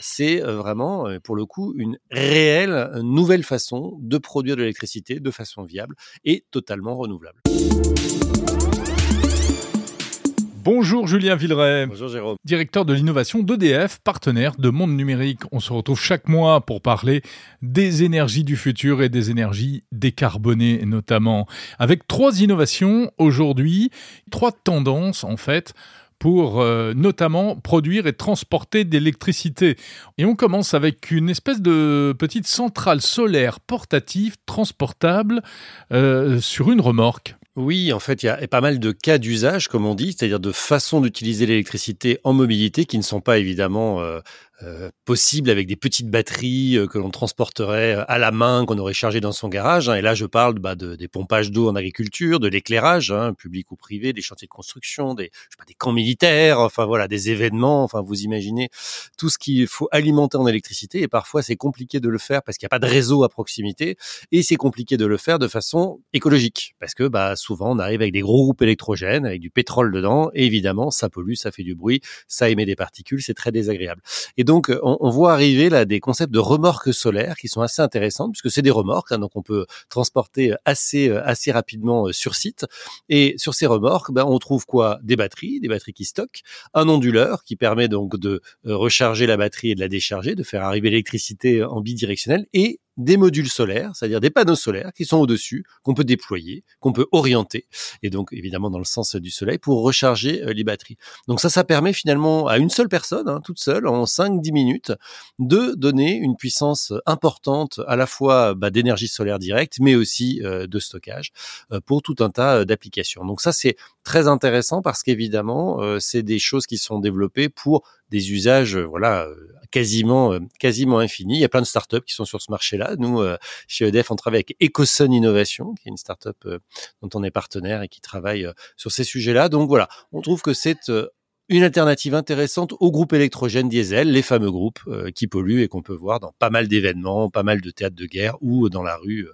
c'est vraiment, pour le coup, une réelle nouvelle façon de produire de l'électricité de façon viable et totalement renouvelable. Bonjour Julien Villeray. Bonjour Jérôme. Directeur de l'innovation d'EDF, partenaire de Monde Numérique. On se retrouve chaque mois pour parler des énergies du futur et des énergies décarbonées notamment. Avec trois innovations aujourd'hui, trois tendances en fait pour euh, notamment produire et transporter de l'électricité. Et on commence avec une espèce de petite centrale solaire portative transportable euh, sur une remorque. Oui, en fait, il y a pas mal de cas d'usage, comme on dit, c'est-à-dire de façons d'utiliser l'électricité en mobilité qui ne sont pas évidemment euh, possible avec des petites batteries euh, que l'on transporterait euh, à la main, qu'on aurait chargé dans son garage. Hein. Et là, je parle bah, de, des pompages d'eau en agriculture, de l'éclairage, hein, public ou privé, des chantiers de construction, des, je sais pas, des camps militaires, enfin voilà, des événements. Enfin, vous imaginez tout ce qu'il faut alimenter en électricité. Et parfois, c'est compliqué de le faire parce qu'il n'y a pas de réseau à proximité. Et c'est compliqué de le faire de façon écologique parce que bah, souvent, on arrive avec des gros groupes électrogènes, avec du pétrole dedans. Et évidemment, ça pollue, ça fait du bruit, ça émet des particules, c'est très désagréable. Et donc, donc, on, voit arriver là des concepts de remorques solaires qui sont assez intéressants puisque c'est des remorques, hein, donc on peut transporter assez euh, assez rapidement euh, sur site. Et sur ces remorques, ben, on trouve quoi? Des batteries, des batteries qui stockent, un onduleur qui permet donc de euh, recharger la batterie et de la décharger, de faire arriver l'électricité en bidirectionnel, et des modules solaires, c'est-à-dire des panneaux solaires qui sont au-dessus, qu'on peut déployer, qu'on peut orienter, et donc évidemment dans le sens du soleil, pour recharger euh, les batteries. Donc ça, ça permet finalement à une seule personne, hein, toute seule, en 5-10 minutes, de donner une puissance importante à la fois bah, d'énergie solaire directe, mais aussi euh, de stockage euh, pour tout un tas d'applications. Donc ça, c'est très intéressant parce qu'évidemment, c'est des choses qui sont développées pour des usages euh, voilà euh, quasiment euh, quasiment infinis. Il y a plein de startups qui sont sur ce marché-là. Nous chez EDF, on travaille avec Ecosun Innovation, qui est une startup dont on est partenaire et qui travaille sur ces sujets-là. Donc voilà, on trouve que c'est une alternative intéressante au groupe électrogène diesel, les fameux groupes qui polluent et qu'on peut voir dans pas mal d'événements, pas mal de théâtres de guerre ou dans la rue,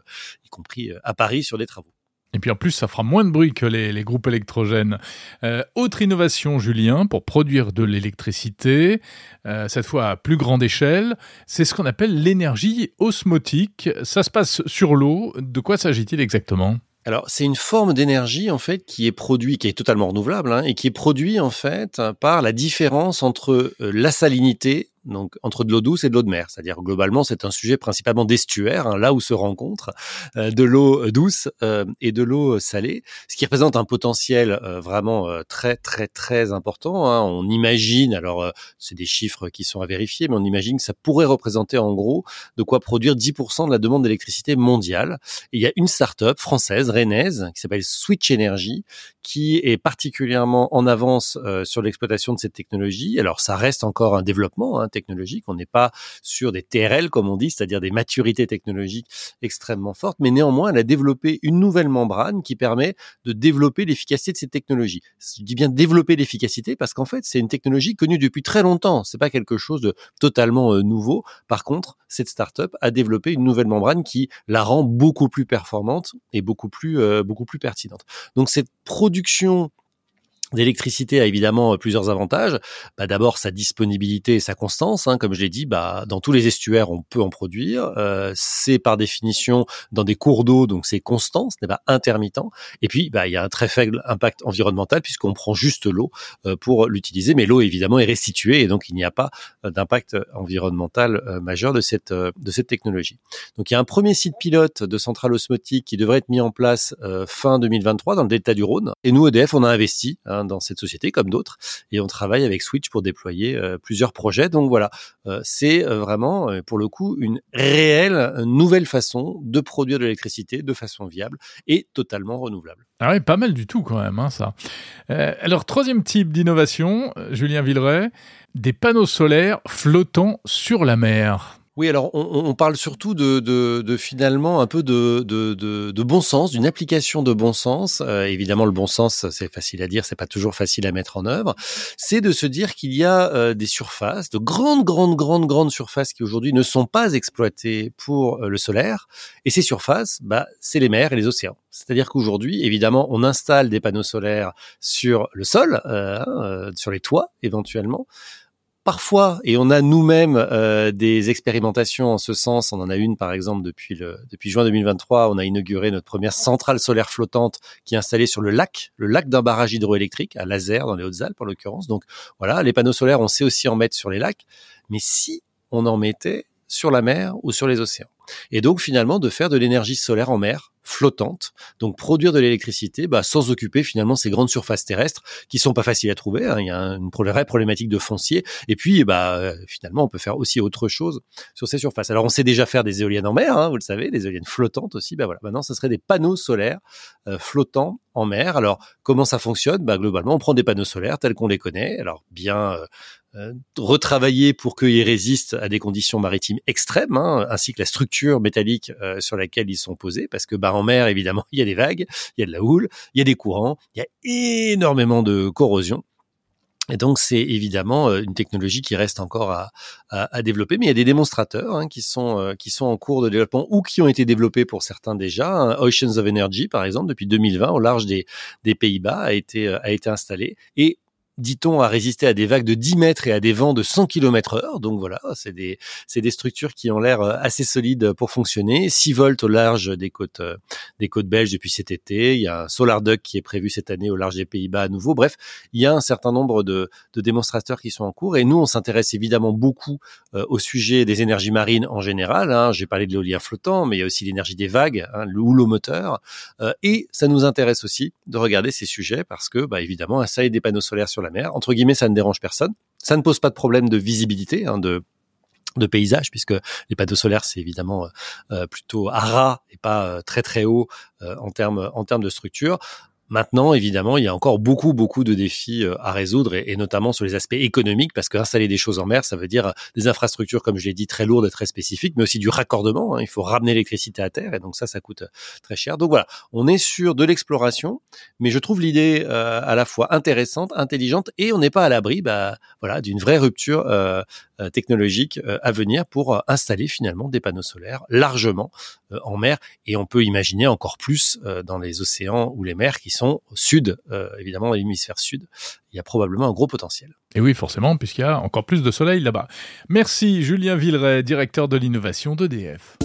y compris à Paris sur des travaux. Et puis en plus, ça fera moins de bruit que les, groupes électrogènes. Euh, autre innovation, Julien, pour produire de l'électricité, euh, cette fois à plus grande échelle, c'est ce qu'on appelle l'énergie osmotique. Ça se passe sur l'eau. De quoi s'agit-il exactement? Alors, c'est une forme d'énergie en fait qui est produite, qui est totalement renouvelable, hein, et qui est produite en fait par la différence entre euh, la salinité donc entre de l'eau douce et de l'eau de mer. C'est-à-dire globalement, c'est un sujet principalement d'estuaire, hein, là où se rencontrent euh, de l'eau douce euh, et de l'eau salée, ce qui représente un potentiel euh, vraiment très très très important. Hein. On imagine, alors c'est des chiffres qui sont à vérifier, mais on imagine que ça pourrait représenter en gros de quoi produire 10% de la demande d'électricité mondiale. Il y a une start-up française, rennaise, qui s'appelle Switch Energy, qui est particulièrement en avance sur l'exploitation de cette technologie. Alors ça reste encore un développement. Hein, technologique. On n'est pas sur des TRL, comme on dit, c'est-à-dire des maturités technologiques extrêmement fortes, mais néanmoins, elle a développé une nouvelle membrane qui permet de développer l'efficacité de ces technologies. Je dis bien développer l'efficacité parce qu'en fait, c'est une technologie connue depuis très longtemps. C'est pas quelque chose de totalement euh, nouveau. Par contre, cette startup a développé une nouvelle membrane qui la rend beaucoup plus performante et beaucoup plus, euh, beaucoup plus pertinente. Donc, cette production production d'électricité a évidemment euh, plusieurs avantages. Bah, D'abord sa disponibilité et sa constance. Hein, comme je l'ai dit, bah, dans tous les estuaires, on peut en produire. Euh, c'est par définition dans des cours d'eau, donc c'est constant, ce n'est pas intermittent. Et puis, bah, il y a un très faible impact environnemental puisqu'on prend juste l'eau euh, pour l'utiliser. Mais l'eau, évidemment, est restituée et donc il n'y a pas euh, d'impact environnemental majeur de cette, de cette technologie. Donc il y a un premier site pilote de centrale osmotique qui devrait être mis en place fin 2023 dans le delta du Rhône. Et nous, EDF, on a investi. Hein, dans cette société comme d'autres et on travaille avec Switch pour déployer euh, plusieurs projets. Donc voilà, euh, c'est euh, vraiment pour le coup une réelle nouvelle façon de produire de l'électricité de façon viable et totalement renouvelable. Ah oui, pas mal du tout quand même, hein, ça. alors, troisième type d'innovation, Julien Villeray, des panneaux solaires flottant sur la mer. Oui, alors on, parle surtout de, finalement un peu de, bon sens, d'une application de bon sens. Euh, évidemment, le bon sens, c'est facile à dire, c'est pas toujours facile à mettre en œuvre. C'est de se dire qu'il y a euh, des surfaces, de grandes, grandes, grandes, grandes surfaces qui aujourd'hui ne sont pas exploitées pour euh, le solaire. Et ces surfaces, bah, c'est les mers et les océans. C'est-à-dire qu'aujourd'hui, évidemment, on installe des panneaux solaires sur le sol, hein, sur les toits éventuellement parfois, et on a nous-mêmes euh, des expérimentations en ce sens, on en a une par exemple depuis, le, depuis juin 2023, on a inauguré notre première centrale solaire flottante qui est installée sur le lac, le lac d'un barrage hydroélectrique à Laser dans les Hautes-Alpes en l'occurrence. Donc voilà, les panneaux solaires, on sait aussi en mettre sur les lacs, mais si on en mettait sur la mer ou sur les océans? Et donc finalement de faire de l'énergie solaire en mer flottante, donc produire de l'électricité bah, sans occuper finalement ces grandes surfaces terrestres qui sont pas faciles à trouver. Hein. Il y a une vraie problématique de foncier. Et puis bah euh, finalement on peut faire aussi autre chose sur ces surfaces. Alors on sait déjà faire des éoliennes en mer, hein, vous le savez, des éoliennes flottantes aussi. Bah voilà, maintenant ce serait des panneaux solaires euh, flottants en mer. Alors comment ça fonctionne? Bah globalement on prend des panneaux solaires tels qu'on les connaît. Alors bien euh, euh, retravailler pour qu'ils résistent à des conditions maritimes extrêmes, hein, ainsi que la structure métallique euh, sur laquelle ils sont posés, parce que bah, en mer, évidemment, il y a des vagues, il y a de la houle, il y a des courants, il y a énormément de corrosion. Et donc c'est évidemment euh, une technologie qui reste encore à, à, développer, mais il y a des démonstrateurs hein, qui sont qui sont en cours de développement ou qui ont été développés pour certains déjà. Hein. Oceans of Energy, par exemple, depuis 2020 au large des, des Pays-Bas a été a été installé et dit-on, à résister à des vagues de 10 mètres et à des vents de 100 km heure. Donc voilà, c'est des, c'est des structures qui ont l'air euh, assez solides pour fonctionner. 6 volts au large des côtes, euh, des côtes belges depuis cet été. Il y a un Solar Duck qui est prévu cette année au large des Pays-Bas à nouveau. Bref, il y a un certain nombre de, de démonstrateurs qui sont en cours. Et nous, on s'intéresse évidemment beaucoup euh, au sujet des énergies marines en général. Hein. J'ai parlé de l'éolien flottant, mais il y a aussi l'énergie des vagues, hein, le houleau moteur. et ça nous intéresse aussi de regarder ces sujets parce que, bah, évidemment, ça des panneaux solaires sur la Entre guillemets, ça ne dérange personne. Ça ne pose pas de problème de visibilité, hein, de paysage puisque les panneaux solaires c'est évidemment euh, euh, plutôt à ras et pas euh, très très haut en termes de structure Maintenant, évidemment, il y a encore beaucoup, beaucoup de défis euh, à résoudre, et, notamment sur les aspects économiques, parce qu'installer des choses en mer, ça veut dire des infrastructures, comme je l'ai dit, très lourdes et très spécifiques, mais aussi du raccordement. Hein. Il faut ramener l'électricité à terre, et donc ça, ça coûte euh, très cher. Donc voilà, on est sur de l'exploration, mais je trouve l'idée euh, à la fois intéressante, intelligente, et on n'est pas à l'abri, bah, voilà, d'une vraie rupture technologique à venir pour installer finalement des panneaux solaires largement en mer, et on peut imaginer encore plus dans les océans ou les mers qui sont au sud, euh, évidemment, l'hémisphère sud, il y a probablement un gros potentiel. Et oui, forcément, puisqu'il y a encore plus de soleil là-bas. Merci Julien Villeray, directeur de l'innovation d'EDF.